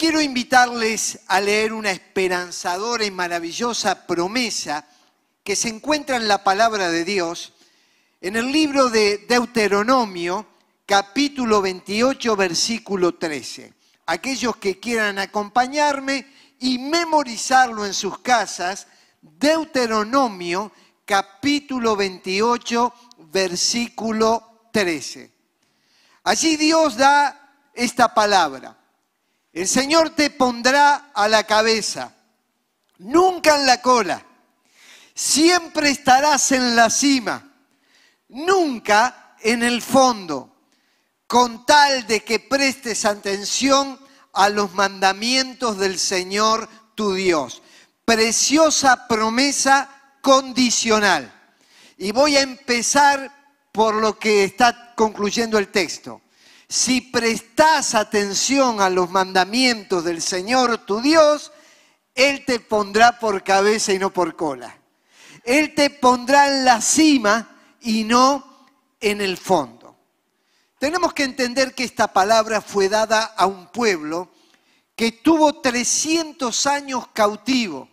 quiero invitarles a leer una esperanzadora y maravillosa promesa que se encuentra en la palabra de Dios, en el libro de Deuteronomio, capítulo 28, versículo 13. Aquellos que quieran acompañarme y memorizarlo en sus casas, Deuteronomio, capítulo 28, versículo 13. Allí Dios da esta palabra. El Señor te pondrá a la cabeza, nunca en la cola. Siempre estarás en la cima, nunca en el fondo, con tal de que prestes atención a los mandamientos del Señor tu Dios. Preciosa promesa condicional. Y voy a empezar por lo que está concluyendo el texto si prestas atención a los mandamientos del Señor tu Dios, Él te pondrá por cabeza y no por cola. Él te pondrá en la cima y no en el fondo. Tenemos que entender que esta palabra fue dada a un pueblo que tuvo 300 años cautivo.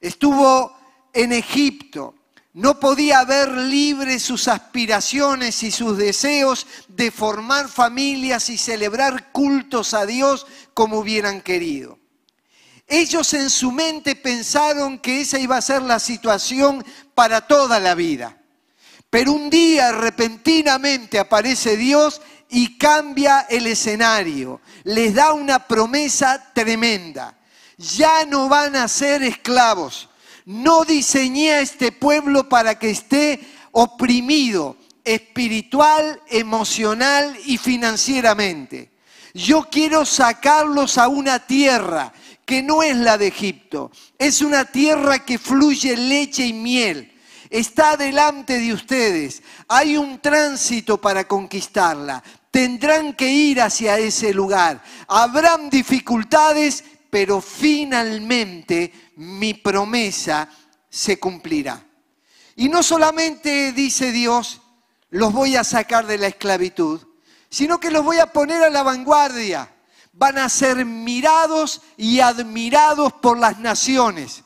Estuvo en Egipto, no podía ver libres sus aspiraciones y sus deseos de formar familias y celebrar cultos a Dios como hubieran querido. Ellos en su mente pensaron que esa iba a ser la situación para toda la vida. Pero un día repentinamente aparece Dios y cambia el escenario. Les da una promesa tremenda. Ya no van a ser esclavos no diseñé a este pueblo para que esté oprimido espiritual, emocional y financieramente. Yo quiero sacarlos a una tierra que no es la de Egipto. Es una tierra que fluye leche y miel. Está delante de ustedes. Hay un tránsito para conquistarla. Tendrán que ir hacia ese lugar. Habrán dificultades, pero finalmente mi promesa se cumplirá. Y no solamente dice Dios, los voy a sacar de la esclavitud, sino que los voy a poner a la vanguardia. Van a ser mirados y admirados por las naciones.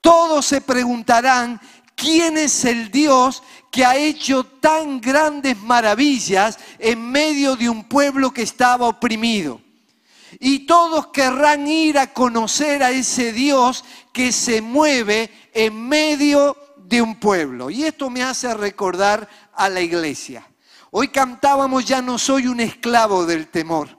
Todos se preguntarán, ¿quién es el Dios que ha hecho tan grandes maravillas en medio de un pueblo que estaba oprimido? Y todos querrán ir a conocer a ese Dios que se mueve en medio de un pueblo. Y esto me hace recordar a la iglesia. Hoy cantábamos, ya no soy un esclavo del temor.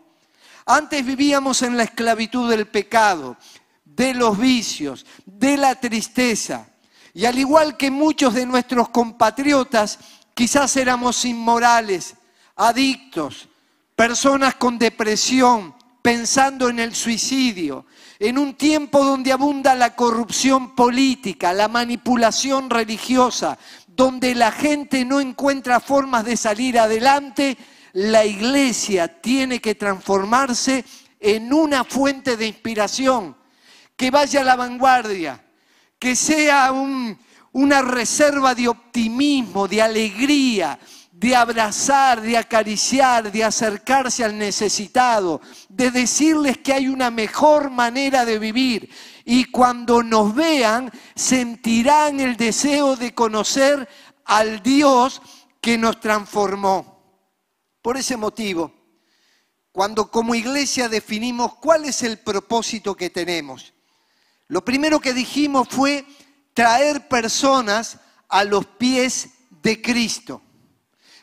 Antes vivíamos en la esclavitud del pecado, de los vicios, de la tristeza. Y al igual que muchos de nuestros compatriotas, quizás éramos inmorales, adictos, personas con depresión, pensando en el suicidio, en un tiempo donde abunda la corrupción política, la manipulación religiosa, donde la gente no encuentra formas de salir adelante, la iglesia tiene que transformarse en una fuente de inspiración, que vaya a la vanguardia, que sea una reserva de optimismo, de alegría, de abrazar, de acariciar, de acercarse al necesitado, de decirles que hay una mejor manera de vivir. Y cuando nos vean, sentirán el deseo de conocer al Dios que nos transformó. Por ese motivo, cuando como iglesia definimos cuál es el propósito que tenemos, lo primero que dijimos fue traer personas a los pies de Cristo.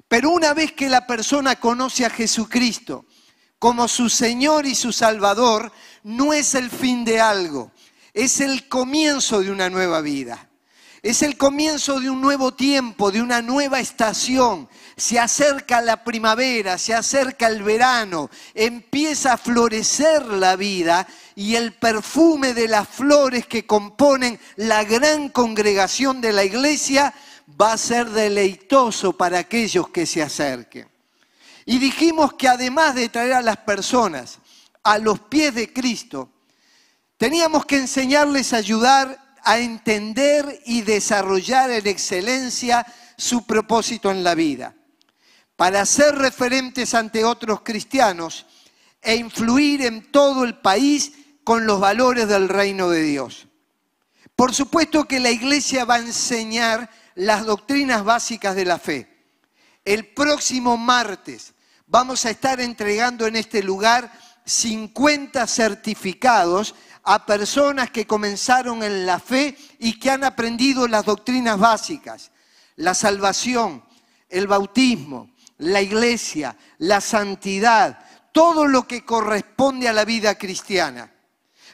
Pero una vez que la persona conoce a Jesucristo como su Señor y su Salvador, no es el fin de algo, es el comienzo de una nueva vida. Es el comienzo de un nuevo tiempo, de una nueva estación. Se acerca la primavera, se acerca el verano, empieza a florecer la vida y el perfume de las flores que componen la gran congregación de la iglesia va a ser deleitoso para aquellos que se acerquen. Y dijimos que además de traer a las personas a los pies de Cristo, teníamos que enseñarles a ayudar a entender y desarrollar en excelencia su propósito en la vida. Para ser referentes ante otros cristianos, e influir en todo el país con los valores del reino de Dios. Por supuesto que la iglesia va a enseñar las doctrinas básicas de la fe. El próximo martes vamos a estar entregando en este lugar 50 certificados a personas que comenzaron en la fe y que han aprendido las doctrinas básicas, la salvación, el bautismo, la iglesia, la santidad, todo lo que corresponde a la vida cristiana.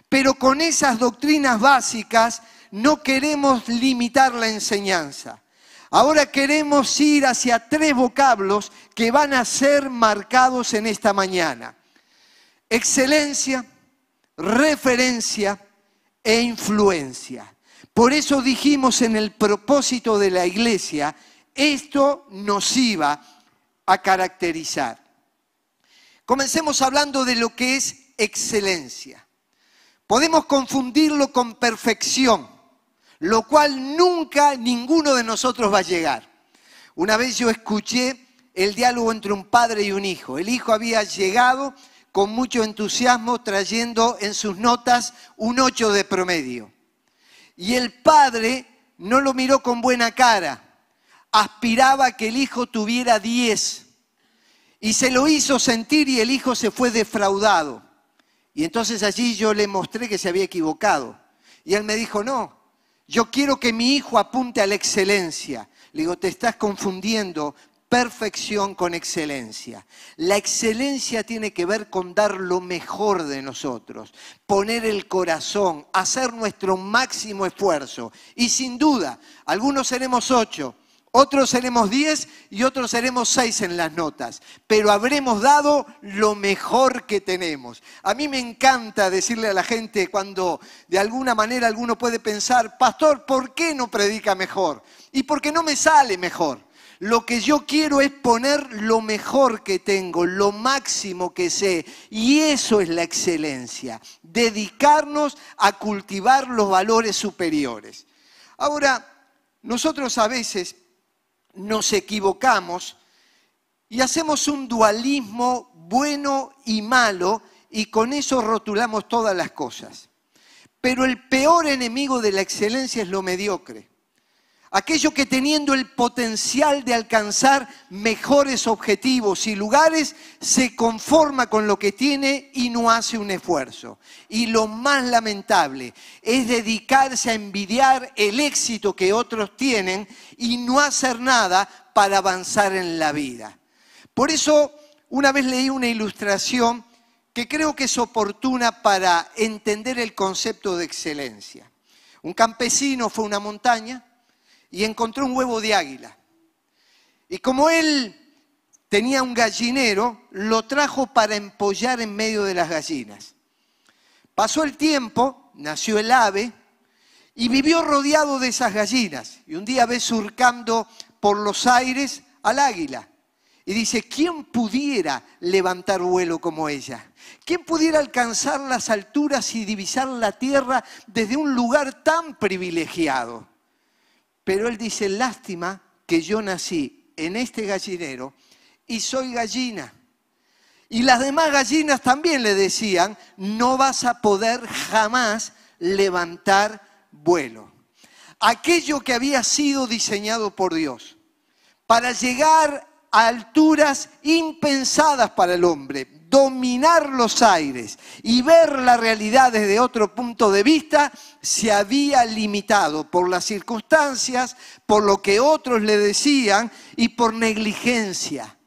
Pero con esas doctrinas básicas no queremos limitar la enseñanza. Ahora queremos ir hacia tres vocablos que van a ser marcados en esta mañana. Excelencia, referencia e influencia. Por eso dijimos en el propósito de la iglesia, esto nos iba a caracterizar. Comencemos hablando de lo que es excelencia. Podemos confundirlo con perfección, lo cual nunca ninguno de nosotros va a llegar. Una vez yo escuché el diálogo entre un padre y un hijo. El hijo había llegado con mucho entusiasmo trayendo en sus notas un 8 de promedio. Y el padre no lo miró con buena cara, aspiraba que el hijo tuviera 10 y se lo hizo sentir y el hijo se fue defraudado. Y entonces allí yo le mostré que se había equivocado. Y él me dijo, no, yo quiero que mi hijo apunte a la excelencia. Le digo, te estás confundiendo perfección con excelencia. La excelencia tiene que ver con dar lo mejor de nosotros, poner el corazón, hacer nuestro máximo esfuerzo. Y sin duda, algunos seremos ocho, otros seremos diez y otros seremos seis en las notas, pero habremos dado lo mejor que tenemos. A mí me encanta decirle a la gente cuando de alguna manera alguno puede pensar, pastor, ¿por qué no predica mejor? ¿Y por qué no me sale mejor? Lo que yo quiero es poner lo mejor que tengo, lo máximo que sé. Y eso es la excelencia, dedicarnos a cultivar los valores superiores. Ahora, nosotros a veces nos equivocamos y hacemos un dualismo bueno y malo y con eso rotulamos todas las cosas. Pero el peor enemigo de la excelencia es lo mediocre aquello que teniendo el potencial de alcanzar mejores objetivos y lugares, se conforma con lo que tiene y no hace un esfuerzo. Y lo más lamentable es dedicarse a envidiar el éxito que otros tienen y no hacer nada para avanzar en la vida. Por eso, una vez leí una ilustración que creo que es oportuna para entender el concepto de excelencia. Un campesino fue a una montaña, y encontró un huevo de águila. Y como él tenía un gallinero, lo trajo para empollar en medio de las gallinas. Pasó el tiempo, nació el ave y vivió rodeado de esas gallinas. Y un día ve surcando por los aires al águila. Y dice, ¿quién pudiera levantar vuelo como ella? ¿Quién pudiera alcanzar las alturas y divisar la tierra desde un lugar tan privilegiado? Pero él dice, lástima que yo nací en este gallinero y soy gallina. Y las demás gallinas también le decían, no vas a poder jamás levantar vuelo. Aquello que había sido diseñado por Dios para llegar a alturas impensadas para el homre, dominar los aires y ver la realidad desde otro punto de vista, se había limitado por las circunstancias, por lo que otros le decían y por negligencia.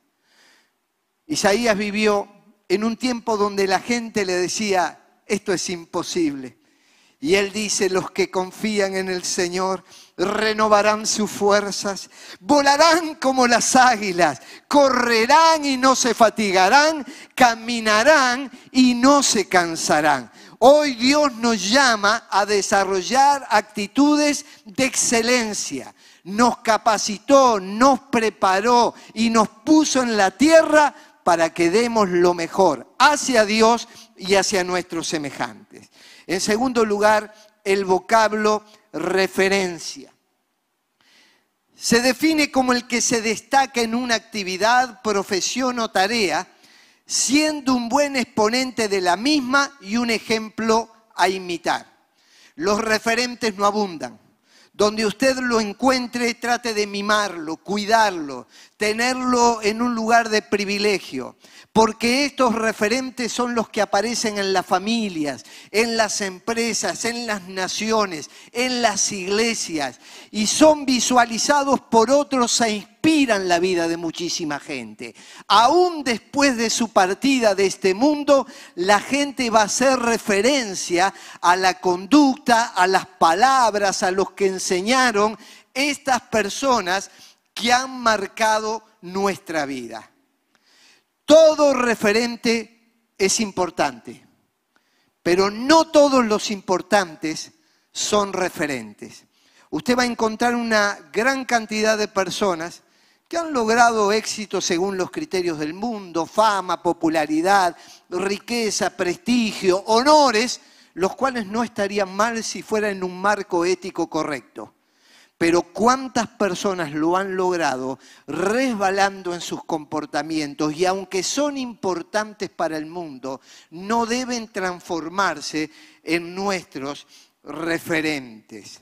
Isaías vivió en un tiempo donde la gente le decía, esto es imposible. Y él dice, los que confían en el Señor renovarán sus fuerzas, volarán como las águilas, correrán y no se fatigarán, caminarán y no se cansarán. Hoy Dios nos llama a desarrollar actitudes de excelencia. Nos capacitó, nos preparó y nos puso en la tierra para que demos lo mejor hacia Dios y hacia nuestros semejantes. En segundo lugar, el vocablo referencia. Se define como el que se destaca en una actividad, profesión o tarea, siendo un buen exponente de la misma y un ejemplo a imitar. Los referentes no abundan. Donde usted lo encuentre, trate de mimarlo, cuidarlo, tenerlo en un lugar de privilegio, porque estos referentes son los que aparecen en las familias, en las empresas, en las naciones, en las iglesias, y son visualizados por otros e inspiran la vida de muchísima gente. Aún después de su partida de este mundo, la gente va a hacer referencia a la conducta, a las palabras, a los que enseñaron estas personas que han marcado nuestra vida. Todo referente es importante, pero no todos los importantes son referentes. Usted va a encontrar una gran cantidad de personas que han logrado éxito según los criterios del mundo, fama, popularidad, riqueza, prestigio, honores, los cuales no estarían mal si fueran en un marco ético correcto. Pero cuántas personas lo han logrado resbalando en sus comportamientos y aunque son importantes para el mundo, no deben transformarse en nuestros referentes.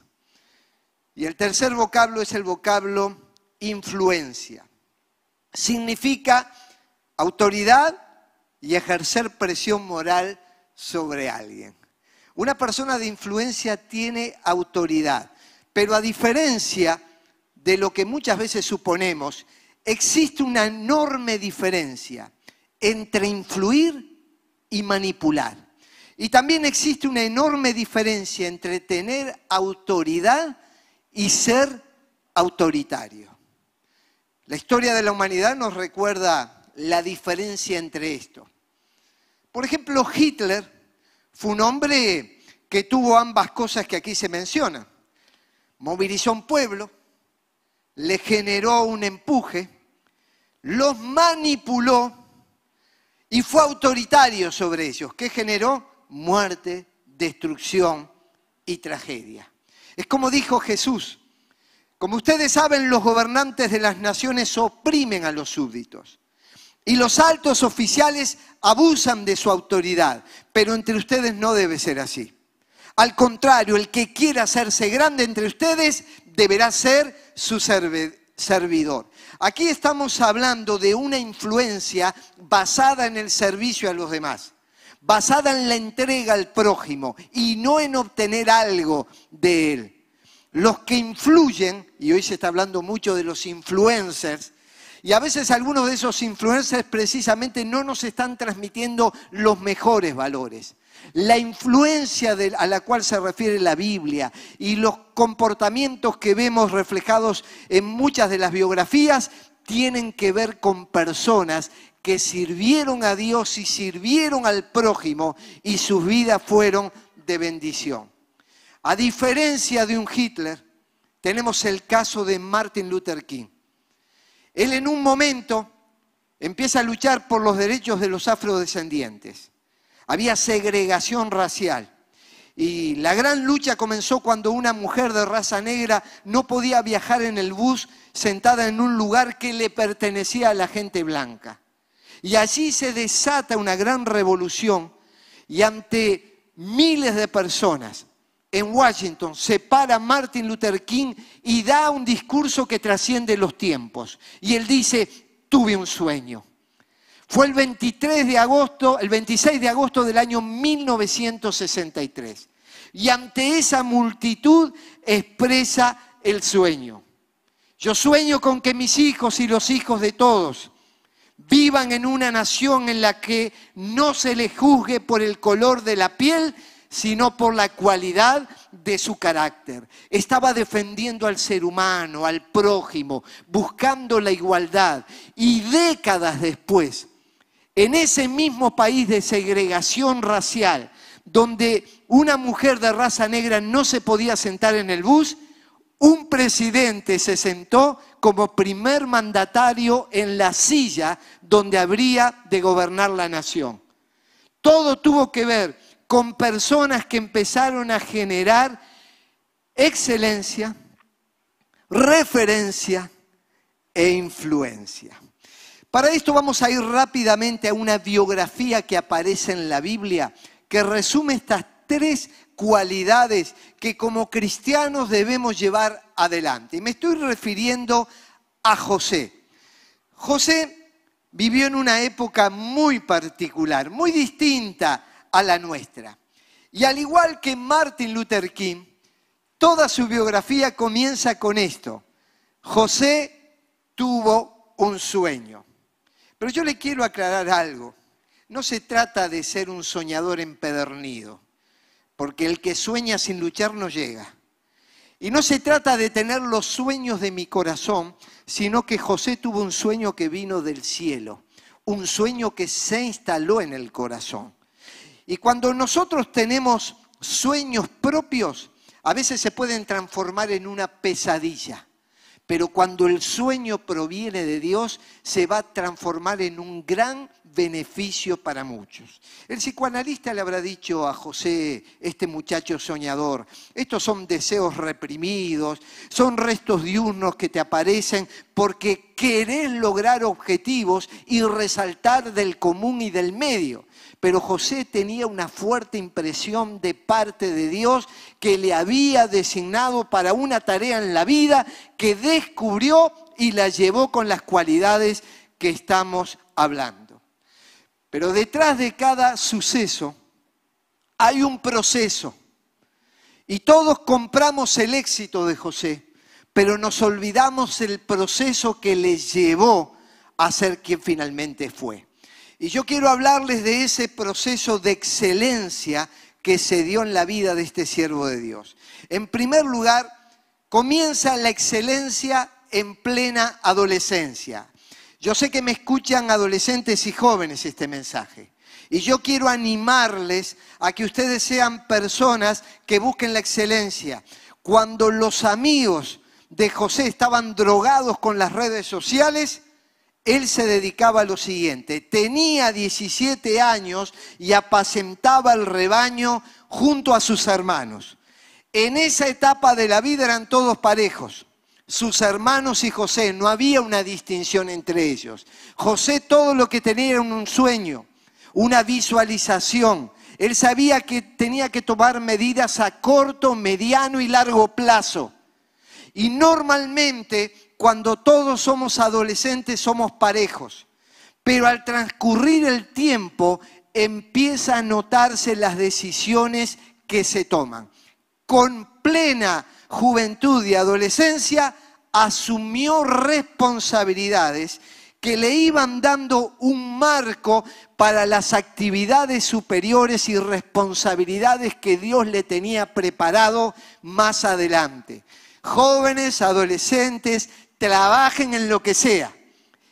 Y el tercer vocablo es el vocablo influencia. Significa autoridad y ejercer presión moral sobre alguien. Una persona de influencia tiene autoridad. Pero a diferencia de lo que muchas veces suponemos, existe una enorme diferencia entre influir y manipular. Y también existe una enorme diferencia entre tener autoridad y ser autoritario. La historia de la humanidad nos recuerda la diferencia entre esto. Por ejemplo, Hitler fue un hombre que tuvo ambas cosas que aquí se mencionan movilizó un pueblo, le generó un empuje, los manipuló y fue autoritario sobre ellos. ¿Qué generó? Muerte, destrucción y tragedia. Es como dijo Jesús, como ustedes saben, los gobernantes de las naciones oprimen a los súbditos y los altos oficiales abusan de su autoridad, pero entre ustedes no debe ser así. Al contrario, el que quiera hacerse grande entre ustedes deberá ser su servidor. Aquí estamos hablando de una influencia basada en el servicio a los demás, basada en la entrega al prójimo y no en obtener algo de él. Los que influyen, y hoy se está hablando mucho de los influencers, y a veces algunos de esos influencers precisamente no nos están transmitiendo los mejores valores la influencia a la cual se refiere la Biblia y los comportamientos que vemos reflejados en muchas de las biografías tienen que ver con personas que sirvieron a Dios y sirvieron al prójimo y sus vidas fueron de bendición. A diferencia de un Hitler, tenemos el caso de Martin Luther King. Él en un momento empieza a luchar por los derechos de los afrodescendientes. Había segregación racial. Y la gran lucha comenzó cuando una mujer de raza negra no podía viajar en el bus sentada en un lugar que le pertenecía a la gente blanca. Y allí se desata una gran revolución y ante miles de personas en Washington se para Martin Luther King y da un discurso que trasciende los tiempos. Y él dice, tuve un sueño. Fue el 23 de agosto, el 26 de agosto del año 1963. Y ante esa multitud expresa el sueño. Yo sueño con que mis hijos y los hijos de todos vivan en una nación en la que no se les juzgue por el color de la piel, sino por la cualidad de su carácter. Estaba defendiendo al ser humano, al prójimo, buscando la igualdad. Y décadas después, en ese mismo país de segregación racial, donde una mujer de raza negra no se podía sentar en el bus, un presidente se sentó como primer mandatario en la silla donde habría de gobernar la nación. Todo tuvo que ver con personas que empezaron a generar excelencia, referencia e influencia. Para esto vamos a ir rápidamente a una biografía que aparece en la Biblia, que resume estas tres cualidades que como cristianos debemos llevar adelante. Y me estoy refiriendo a José. José vivió en una época muy particular, muy distinta a la nuestra. Y al igual que Martin Luther King, toda su biografía comienza con esto. José tuvo un sueño. Pero yo le quiero aclarar algo. No se trata de ser un soñador empedernido, porque el que sueña sin luchar no llega. Y no se trata de tener los sueños de mi corazón, sino que José tuvo un sueño que vino del cielo, un sueño que se instaló en el corazón. Y cuando nosotros tenemos sueños propios, a veces se pueden transformar en una pesadilla. Pero cuando el sueño proviene de Dios, se va a transformar en un gran beneficio para muchos. El psicoanalista le habrá dicho a José, este muchacho soñador, estos son deseos reprimidos, son restos diurnos que te aparecen porque querés lograr objetivos y resaltar del común y del medio. Pero José tenía una fuerte impresión de parte de Dios que le había designado para una tarea en la vida que descubrió y la llevó con las cualidades que estamos hablando. Pero detrás de cada suceso hay un proceso. Y todos compramos el éxito de José, pero nos olvidamos el proceso que le llevó a ser quien finalmente fue. Y yo quiero hablarles de ese proceso de excelencia que se dio en la vida de este siervo de Dios. En primer lugar, comienza la excelencia en plena adolescencia. Yo sé que me escuchan adolescentes y jóvenes este mensaje. Y yo quiero animarles a que ustedes sean personas que busquen la excelencia. Cuando los amigos de José estaban drogados con las redes sociales, él se dedicaba a lo siguiente. Tenía 17 años y apacentaba el rebaño junto a sus hermanos. En esa etapa de la vida eran todos parejos. Sus hermanos y José, no había una distinción entre ellos. José todo lo que tenía era un sueño, una visualización. Él sabía que tenía que tomar medidas a corto, mediano y largo plazo. Y normalmente cuando todos somos adolescentes somos parejos, pero al transcurrir el tiempo empieza a notarse las decisiones que se toman. Con plena juventud y adolescencia asumió responsabilidades que le iban dando un marco para las actividades superiores y responsabilidades que Dios le tenía preparado más adelante. Jóvenes, adolescentes, trabajen en lo que sea,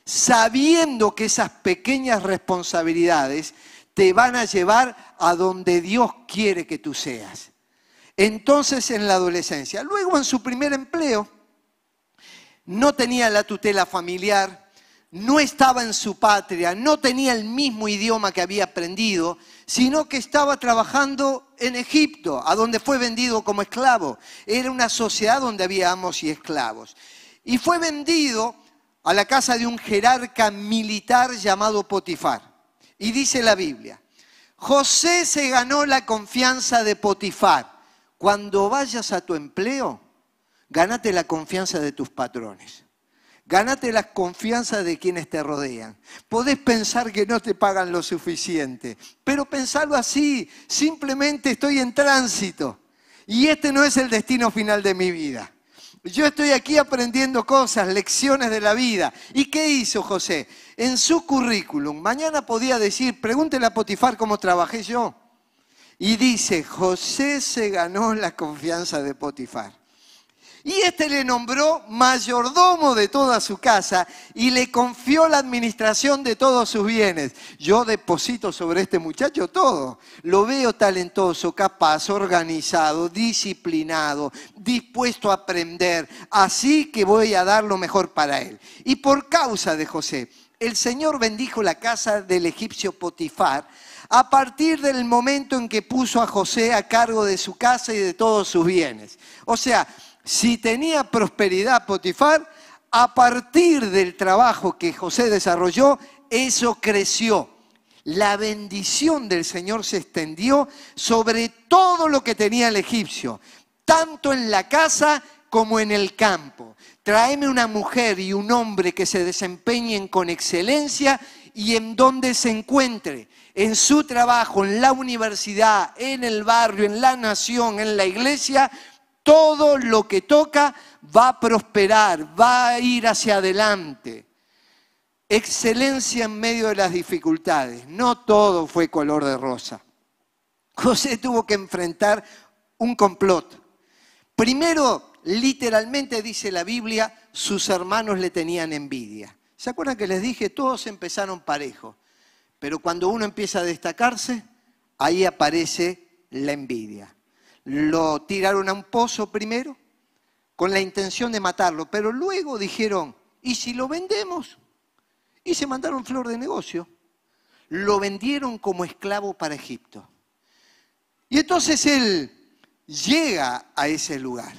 sabiendo que esas pequeñas responsabilidades te van a llevar a donde Dios quiere que tú seas. Entonces en la adolescencia, luego en su primer empleo, no tenía la tutela familiar, no estaba en su patria, no tenía el mismo idioma que había aprendido, sino que estaba trabajando en Egipto, a donde fue vendido como esclavo. Era una sociedad donde había amos y esclavos y fue vendido a la casa de un jerarca militar llamado Potifar. Y dice la Biblia, José se ganó la confianza de Potifar. Cuando vayas a tu empleo, gánate la confianza de tus patrones. Gánate la confianza de quienes te rodean. Podés pensar que no te pagan lo suficiente, pero pensarlo así, simplemente estoy en tránsito. Y este no es el destino final de mi vida. Yo estoy aquí aprendiendo cosas, lecciones de la vida. ¿Y qué hizo José? En su currículum, mañana podía decir, pregúntele a Potifar cómo trabajé yo. Y dice, José se ganó la confianza de Potifar. Y este le nombró mayordomo de toda su casa y le confió la administración de todos sus bienes. Yo deposito sobre este muchacho todo. Lo veo talentoso, capaz, organizado, disciplinado, dispuesto a aprender. Así que voy a dar lo mejor para él. Y por causa de José, el Señor bendijo la casa del egipcio Potifar a partir del momento en que puso a José a cargo de su casa y de todos sus bienes. O sea, si tenía prosperidad Potifar, a partir del trabajo que José desarrolló, eso creció. La bendición del Señor se extendió sobre todo lo que tenía el egipcio, tanto en la casa como en el campo. Tráeme una mujer y un hombre que se desempeñen con excelencia y en donde se encuentre, en su trabajo, en la universidad, en el barrio, en la nación, en la iglesia, todo lo que toca va a prosperar, va a ir hacia adelante. Excelencia en medio de las dificultades. No todo fue color de rosa. José tuvo que enfrentar un complot. Primero, literalmente dice la Biblia, sus hermanos le tenían envidia. ¿Se acuerdan que les dije? Todos empezaron parejo. Pero cuando uno empieza a destacarse, ahí aparece la envidia. Lo tiraron a un pozo primero con la intención de matarlo, pero luego dijeron, ¿y si lo vendemos? Y se mandaron flor de negocio. Lo vendieron como esclavo para Egipto. Y entonces él llega a ese lugar.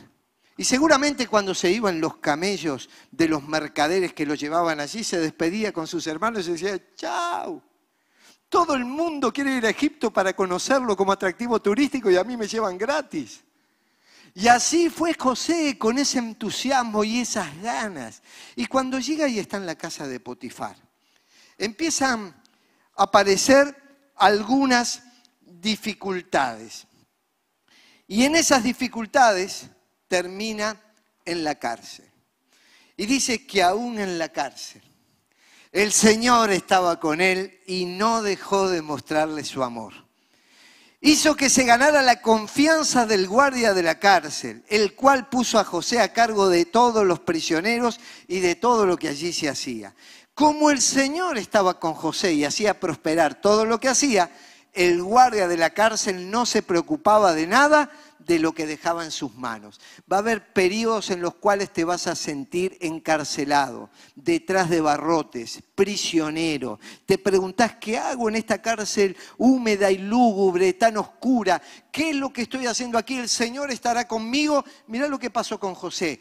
Y seguramente cuando se iban los camellos de los mercaderes que lo llevaban allí, se despedía con sus hermanos y decía, chao. Todo el mundo quiere ir a Egipto para conocerlo como atractivo turístico y a mí me llevan gratis. Y así fue José con ese entusiasmo y esas ganas. Y cuando llega y está en la casa de Potifar, empiezan a aparecer algunas dificultades. Y en esas dificultades termina en la cárcel. Y dice que aún en la cárcel el Señor estaba con él y no dejó de mostrarle su amor. Hizo que se ganara la confianza del guardia de la cárcel, el cual puso a José a cargo de todos los prisioneros y de todo lo que allí se hacía. Como el Señor estaba con José y hacía prosperar todo lo que hacía, el guardia de la cárcel no se preocupaba de nada de lo que dejaba en sus manos. Va a haber periodos en los cuales te vas a sentir encarcelado, detrás de barrotes, prisionero. Te preguntás, ¿qué hago en esta cárcel húmeda y lúgubre, tan oscura? ¿Qué es lo que estoy haciendo aquí? ¿El Señor estará conmigo? Mirá lo que pasó con José.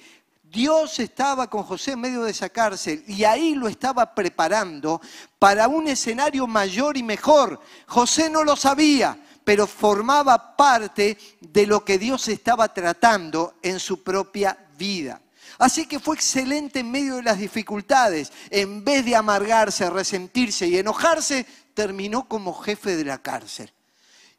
Dios estaba con José en medio de esa cárcel y ahí lo estaba preparando para un escenario mayor y mejor. José no lo sabía, pero formaba parte de lo que Dios estaba tratando en su propia vida. Así que fue excelente en medio de las dificultades. En vez de amargarse, resentirse y enojarse, terminó como jefe de la cárcel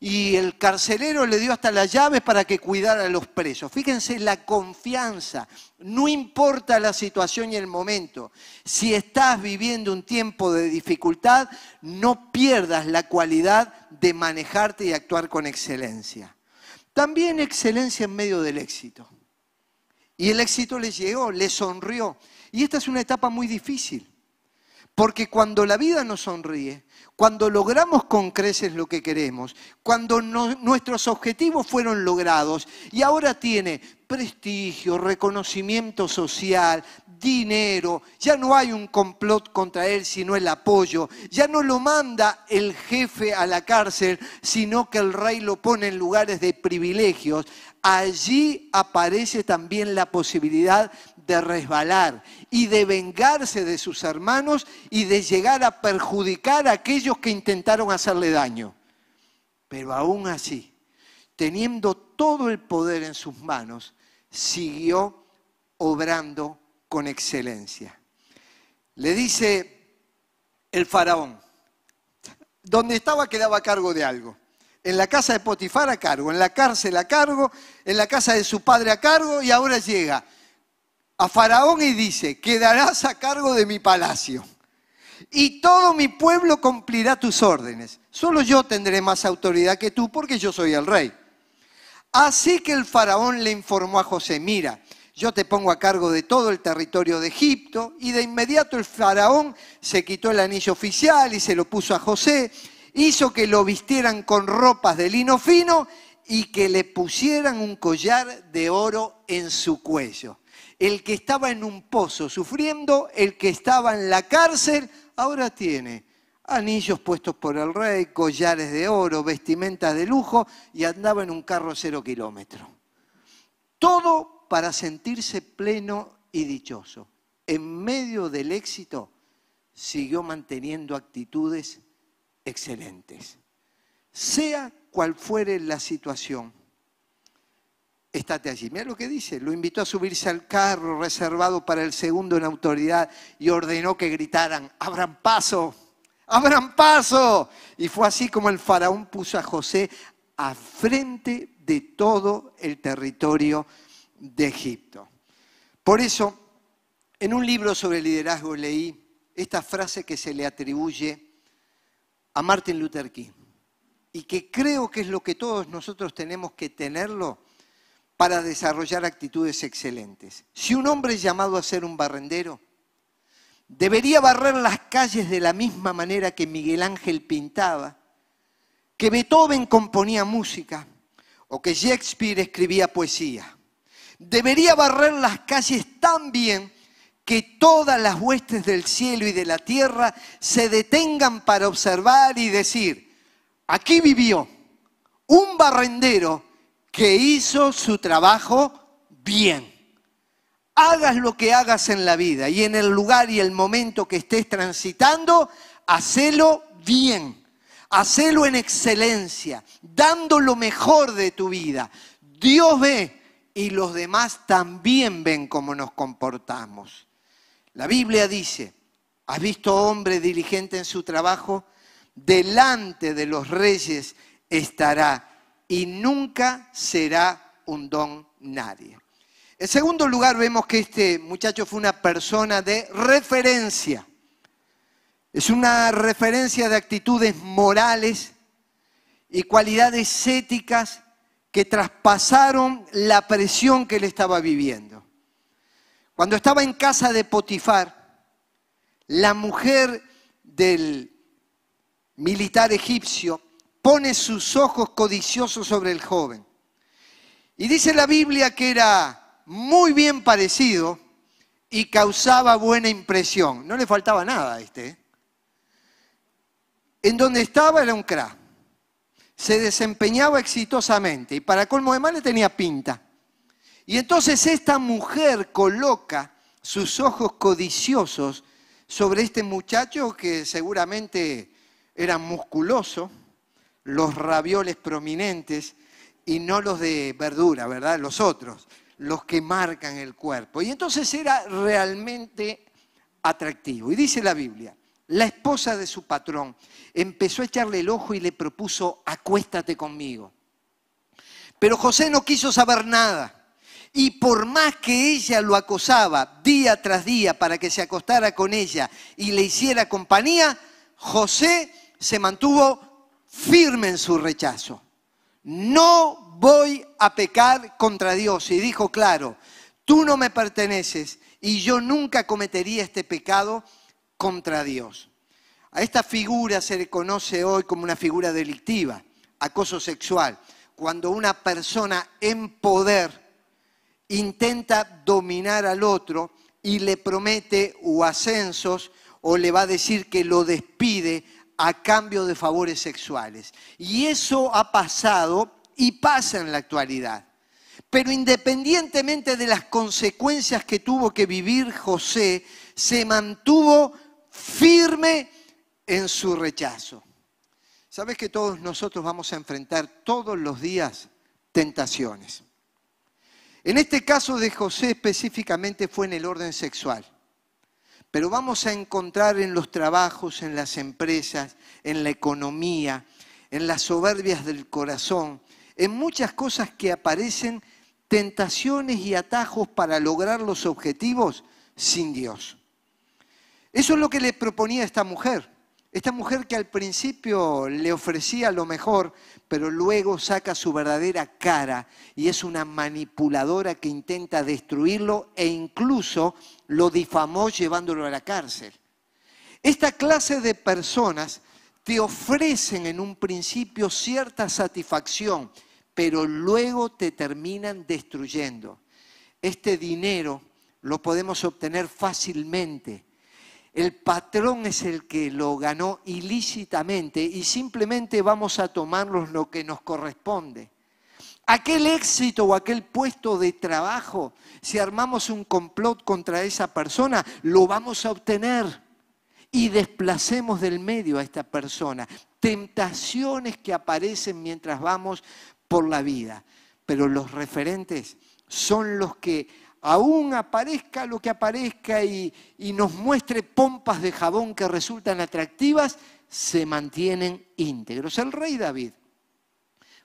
y el carcelero le dio hasta las llaves para que cuidara a los presos. Fíjense la confianza, no importa la situación y el momento. Si estás viviendo un tiempo de dificultad, no pierdas la cualidad de manejarte y actuar con excelencia. También excelencia en medio del éxito. Y el éxito le llegó, le sonrió. Y esta es una etapa muy difícil. Porque cuando la vida nos sonríe, cuando logramos con creces lo que queremos, cuando nuestros objetivos fueron logrados y ahora tiene prestigio, reconocimiento social, dinero, ya no hay un complot contra él, sino el apoyo, ya no lo manda el jefe a la cárcel, sino que el rey lo pone en lugares de privilegios, allí aparece también la posibilidad de resbalar y de vengarse de sus hermanos y de llegar a perjudicar a aquellos que intentaron hacerle daño. Pero aún así, teniendo todo el poder en sus manos, siguió obrando con excelencia. Le dice el faraón, donde estaba quedaba a cargo de algo. En la casa de Potifar a cargo, en la cárcel a cargo, en la casa de su padre a cargo y ahora llega a Faraón y dice, quedarás a cargo de mi palacio y todo mi pueblo cumplirá tus órdenes. Solo yo tendré más autoridad que tú porque yo soy el rey. Así que el faraón le informó a José, mira, yo te pongo a cargo de todo el territorio de Egipto y de inmediato el faraón se quitó el anillo oficial y se lo puso a José, hizo que lo vistieran con ropas de lino fino y que le pusieran un collar de oro en su cuello el que estaba en un pozo sufriendo, el que estaba en la cárcel, ahora tiene anillos puestos por el rey, collares de oro, vestimentas de lujo y andaba en un carro cero kilómetro. Todo para sentirse pleno y dichoso. en medio del éxito, siguió manteniendo actitudes excelentes. Sea cual fuere la situación, estate allí. Mira lo que dice, lo invitó a subirse al carro reservado para el segundo en autoridad y ordenó que gritaran, abran paso, abran paso. Y fue así como el faraón puso a José a frente de todo el territorio de Egipto. Por eso, en un libro sobre liderazgo leí esta frase que se le atribuye a Martin Luther King y que creo que es lo que todos nosotros tenemos que tenerlo para desarrollar actitudes excelentes. Si un hombre es llamado a ser un barrendero, debería barrer las calles de la misma manera que Miguel Ángel pintaba, que Beethoven componía música o que Shakespeare escribía poesía. Debería barrer las calles tan bien que todas las huestes del cielo y de la tierra se detengan para observar y decir, aquí vivió un barrendero que hizo su trabajo bien. Hagas lo que hagas en la vida y en el lugar y el momento que estés transitando, hacelo bien. Hacelo en excelencia, dando lo mejor de tu vida. Dios ve y los demás también ven cómo nos comportamos. La Biblia dice, ¿has visto hombre diligente en su trabajo? Delante de los reyes estará y nunca será un don nadie. En segundo lugar, vemos que este muchacho fue una persona de referencia. Es una referencia de actitudes morales y cualidades éticas que traspasaron la presión que él estaba viviendo. Cuando estaba en casa de Potifar, la mujer del militar egipcio pone sus ojos codiciosos sobre el joven. Y dice la Biblia que era muy bien parecido y causaba buena impresión. No le faltaba nada a este. ¿eh? En donde estaba era un cra. Se desempeñaba exitosamente y para colmo de mal le tenía pinta. Y entonces esta mujer coloca sus ojos codiciosos sobre este muchacho que seguramente era musculoso, los ravioles prominentes y no los de verdura, ¿verdad? Los otros, los que marcan el cuerpo. Y entonces era realmente atractivo. Y dice la Biblia, la esposa de su patrón empezó a echarle el ojo y le propuso, acuéstate conmigo. Pero José no quiso saber nada. Y por más que ella lo acosaba día tras día para que se acostara con ella y le hiciera compañía, José se mantuvo firme en su rechazo. No voy a pecar contra Dios. Y dijo claro, tú no me perteneces y yo nunca cometería este pecado contra Dios. A esta figura se le conoce hoy como una figura delictiva, acoso sexual, cuando una persona en poder intenta dominar al otro y le promete o ascensos o le va a decir que lo despide a cambio de favores sexuales. Y eso ha pasado y pasa en la actualidad. Pero independientemente de las consecuencias que tuvo que vivir José, se mantuvo firme en su rechazo. Sabes que todos nosotros vamos a enfrentar todos los días tentaciones. En este caso de José específicamente fue en el orden sexual pero vamos a encontrar en los trabajos, en las empresas, en la economía, en las soberbias del corazón, en muchas cosas que aparecen tentaciones y atajos para lograr los objetivos sin Dios. Eso es lo que le proponía esta mujer. Esta mujer que al principio le ofrecía lo mejor, pero luego saca su verdadera cara y es una manipuladora que intenta destruirlo e incluso lo difamó llevándolo a la cárcel. Esta clase de personas te ofrecen en un principio cierta satisfacción, pero luego te terminan destruyendo. Este dinero lo podemos obtener fácilmente el patrón es el que lo ganó ilícitamente y simplemente vamos a tomarnos lo que nos corresponde. aquel éxito o aquel puesto de trabajo, si armamos un complot contra esa persona, lo vamos a obtener y desplacemos del medio a esta persona. Tentaciones que aparecen mientras vamos por la vida. Pero los referentes son los que aún aparezca lo que aparezca y, nos muestre pompas de jabón que resultan atractivas, se mantienen íntegros. El rey David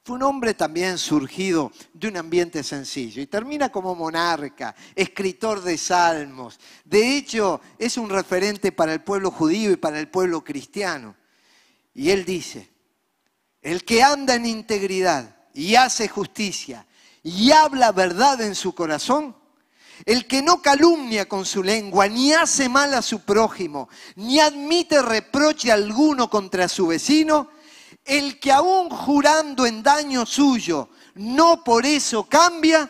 fue un hombre también surgido de un ambiente sencillo y termina como monarca, escritor de salmos. De hecho, es un referente para el pueblo judío y para el pueblo cristiano. Y él dice, el que anda en integridad y hace justicia y habla verdad en su corazón, el que no calumnia con su lengua, ni hace mal a su prójimo, ni admite reproche alguno contra su vecino, el que aún jurando en daño suyo, no por eso cambia,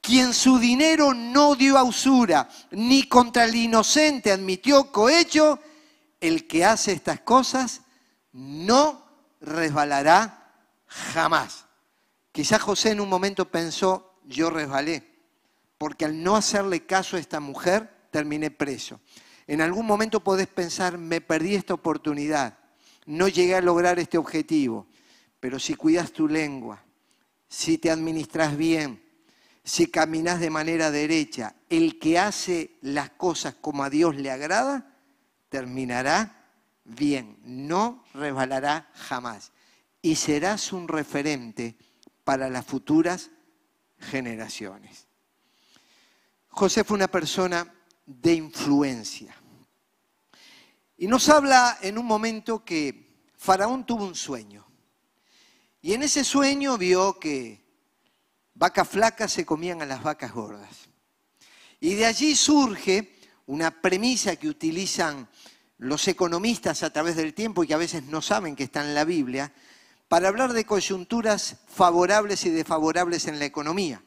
quien su dinero no dio a usura, ni contra el inocente admitió cohecho, el que hace estas cosas no resbalará jamás. Quizás José en un momento pensó, yo resbalé, porque al no hacerle caso a esta mujer, terminé preso. En algún momento podés pensar, me perdí esta oportunidad no llegué a lograr este objetivo. Pero si cuidas tu lengua, si te administras bien, si caminas de manera derecha, el que hace las cosas como a Dios le agrada, terminará bien, no resbalará jamás. Y serás un referente para las futuras generaciones. José fue una persona de influencia. Y nos habla en un momento que Faraón tuvo un sueño. Y en ese sueño vio que vacas flacas se comían a las vacas gordas. Y de allí surge una premisa que utilizan los economistas a través del tiempo y que a veces no saben que está en la Biblia, para hablar de coyunturas favorables y desfavorables en la economía.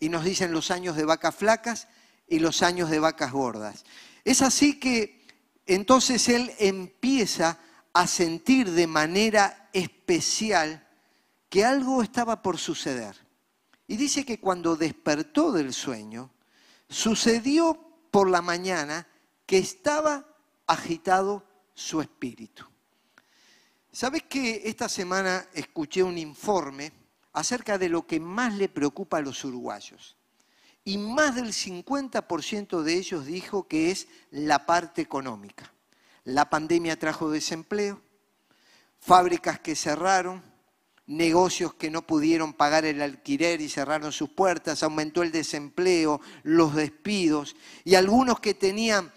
Y nos dicen los años de vacas flacas y los años de vacas gordas. Es así que entonces él empieza a sentir de manera especial que algo estaba por suceder. Y dice que cuando despertó del sueño, sucedió por la mañana que estaba agitado su espíritu. ¿Sabes que esta semana escuché un informe acerca de lo que más le preocupa a los uruguayos? y más del 50% de ellos dijo que es la parte económica. La pandemia trajo desempleo, fábricas que cerraron, negocios que no pudieron pagar el alquiler y cerraron sus puertas, aumentó el desempleo, los despidos y algunos que tenían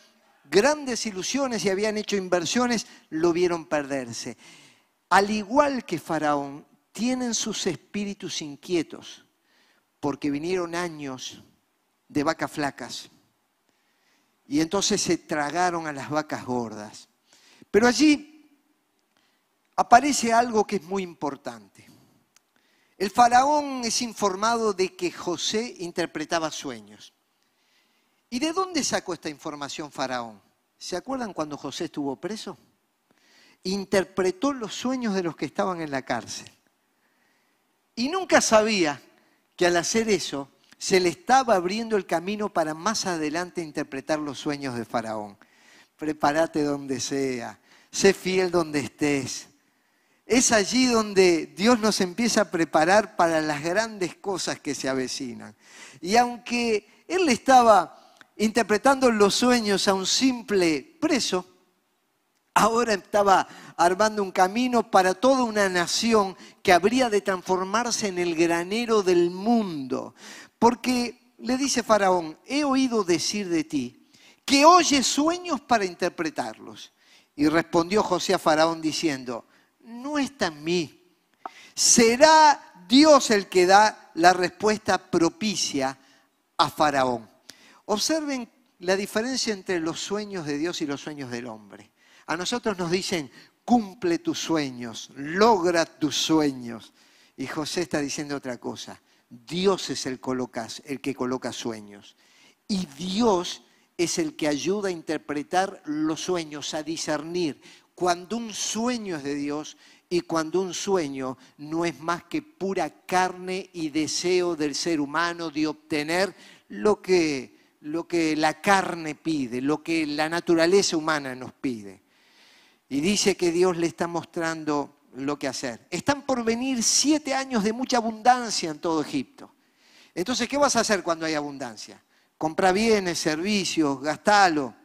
grandes ilusiones y habían hecho inversiones lo vieron perderse. Al igual que Faraón, tienen sus espíritus inquietos porque vinieron años de vacas flacas. Y entonces se tragaron a las vacas gordas. Pero allí aparece algo que es muy importante. El faraón es informado de que José interpretaba sueños. ¿Y de dónde sacó esta información faraón? ¿Se acuerdan cuando José estuvo preso? Interpretó los sueños de los que estaban en la cárcel. Y nunca sabía que al hacer eso se le estaba abriendo el camino para más adelante interpretar los sueños de Faraón. Prepárate donde sea, sé fiel donde estés. Es allí donde Dios nos empieza a preparar para las grandes cosas que se avecinan. Y aunque Él estaba interpretando los sueños a un simple preso, ahora estaba armando un camino para toda una nación que habría de transformarse en el granero del mundo. Porque le dice Faraón, he oído decir de ti que oyes sueños para interpretarlos. Y respondió José a Faraón diciendo, no está en mí. Será Dios el que da la respuesta propicia a Faraón. Observen la diferencia entre los sueños de Dios y los sueños del hombre. A nosotros nos dicen, cumple tus sueños, logra tus sueños. Y José está diciendo otra cosa. Dios es el, que coloca sueños. Y Dios es el que ayuda a interpretar los sueños, a discernir cuando un sueño es de Dios y cuando un sueño no es más que pura carne y deseo del ser humano de obtener lo que, lo que la carne pide, lo que la naturaleza humana nos pide. Y dice que Dios le está mostrando lo que hacer. Están por venir siete años de mucha abundancia en todo Egipto. Entonces, ¿qué vas a hacer cuando hay abundancia? Compra bienes, servicios, gastalo.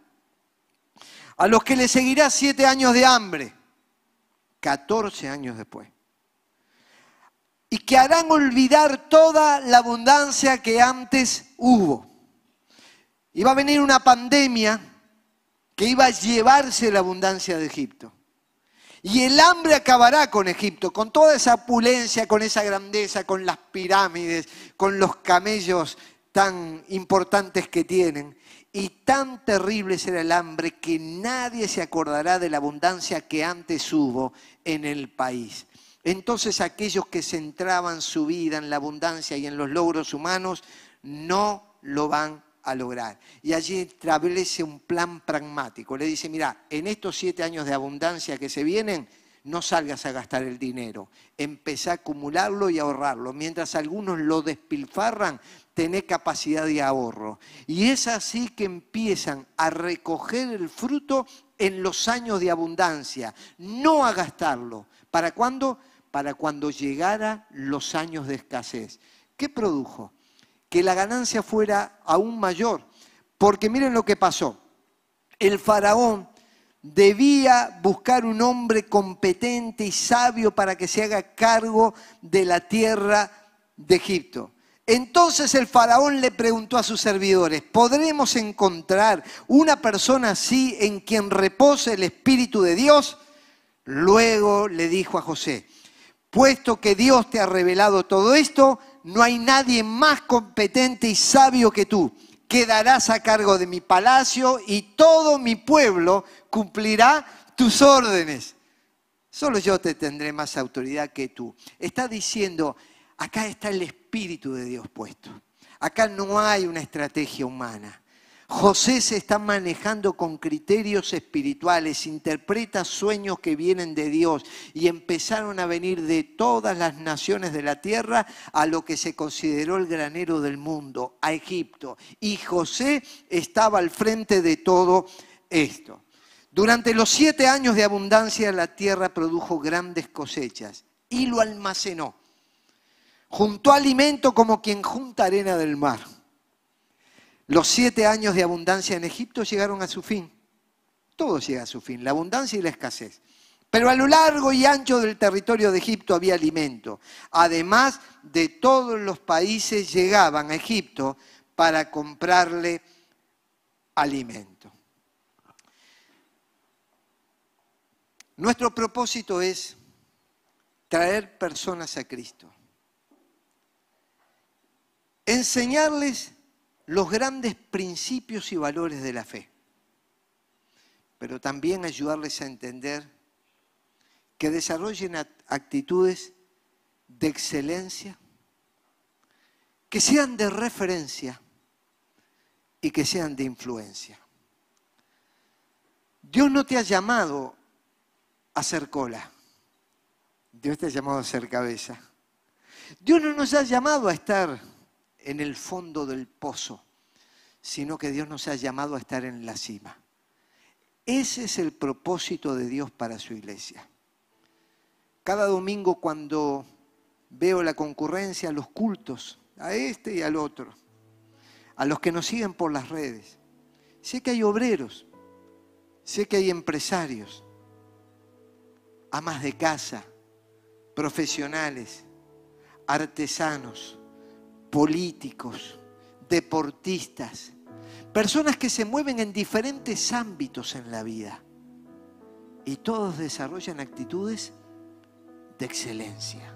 A los que le seguirá siete años de hambre, 14 años después. Y que harán olvidar toda la abundancia que antes hubo. Iba a venir una pandemia que iba a llevarse la abundancia de Egipto. Y el hambre acabará con Egipto, con toda esa opulencia, con esa grandeza, con las pirámides, con los camellos tan importantes que tienen. Y tan terrible será el hambre que nadie se acordará de la abundancia que antes hubo en el país. Entonces aquellos que centraban su vida en la abundancia y en los logros humanos no lo van a lograr. Y allí establece un plan pragmático. Le dice, mira, en estos siete años de abundancia que se vienen, no salgas a gastar el dinero, empezá a acumularlo y ahorrarlo. Mientras algunos lo despilfarran, tené capacidad de ahorro. Y es así que empiezan a recoger el fruto en los años de abundancia, no a gastarlo. ¿Para cuándo? Para cuando llegara los años de escasez. ¿Qué produjo? Que la ganancia fuera aún mayor. Porque miren lo que pasó. El faraón debía buscar un hombre competente y sabio para que se haga cargo de la tierra de Egipto. Entonces el faraón le preguntó a sus servidores, ¿podremos encontrar una persona así en quien repose el Espíritu de Dios? Luego le dijo a José, puesto que Dios te ha revelado todo esto, no hay nadie más competente y sabio que tú. Quedarás a cargo de mi palacio y todo mi pueblo cumplirá tus órdenes. Solo yo te tendré más autoridad que tú. Está diciendo, acá está el Espíritu de Dios puesto. Acá no hay una estrategia humana. José se está manejando con criterios espirituales, interpreta sueños que vienen de Dios y empezaron a venir de todas las naciones de la tierra a lo que se consideró el granero del mundo, a Egipto. Y José estaba al frente de todo esto. Durante los siete años de abundancia la tierra produjo grandes cosechas y lo almacenó. Juntó alimento como quien junta arena del mar los siete años de abundancia en Egipto llegaron a su fin. Todo llega a su fin, la abundancia y la escasez. Pero a lo largo y ancho del territorio de Egipto había alimento. Además de todos los países llegaban a Egipto para comprarle alimento. Nuestro propósito es traer personas a Cristo. Enseñarles los grandes principios y valores de la fe, pero también ayudarles a entender que desarrollen actitudes de excelencia, que sean de referencia y que sean de influencia. Dios no te ha llamado a ser cola, Dios te ha llamado a ser cabeza. Dios no nos ha llamado a estar en el fondo del pozo, sino que Dios nos ha llamado a estar en la cima. Ese es el propósito de Dios para su iglesia. Cada domingo cuando veo la concurrencia, los cultos, a este y al otro, a los que nos siguen por las redes, sé que hay obreros, sé que hay empresarios, amas de casa, profesionales, artesanos, políticos, deportistas, personas que se mueven en diferentes ámbitos en la vida y todos desarrollan actitudes de excelencia.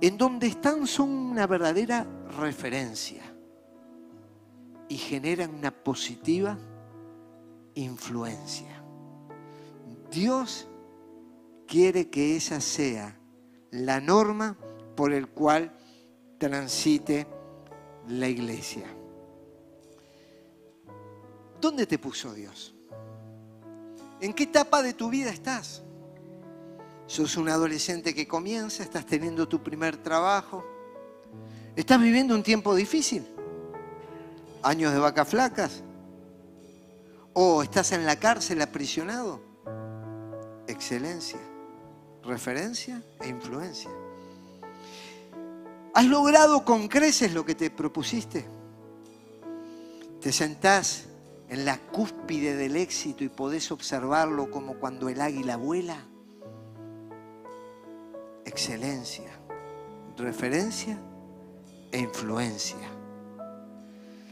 En donde están son una verdadera referencia y generan una positiva influencia. Dios quiere que esa sea la norma por el cual transite la iglesia. ¿Dónde te puso Dios? ¿En qué etapa de tu vida estás? Sos un adolescente que comienza, estás teniendo tu primer trabajo. ¿Estás viviendo un tiempo difícil? ¿Años de vacas flacas? ¿O estás en la cárcel aprisionado? Excelencia, referencia e influencia. ¿Has logrado con creces lo que te propusiste? ¿Te sentás en la cúspide del éxito y podés observarlo como cuando el águila vuela? Excelencia, referencia e influencia.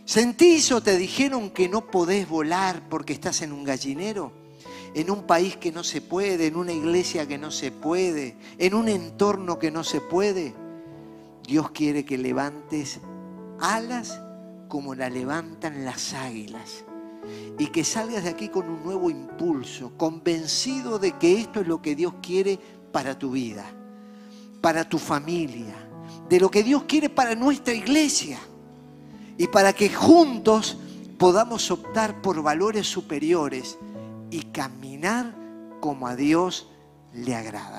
¿Sentís o te dijeron que no podés volar porque estás en un gallinero? En un país que no se puede, en una iglesia que no se puede, en un entorno que no se puede. Dios quiere que levantes alas como la levantan las águilas y que salgas de aquí con un nuevo impulso, convencido de que esto es lo que Dios quiere para tu vida, para tu familia, de lo que Dios quiere para nuestra iglesia y para que juntos podamos optar por valores superiores y caminar como a Dios le agrada.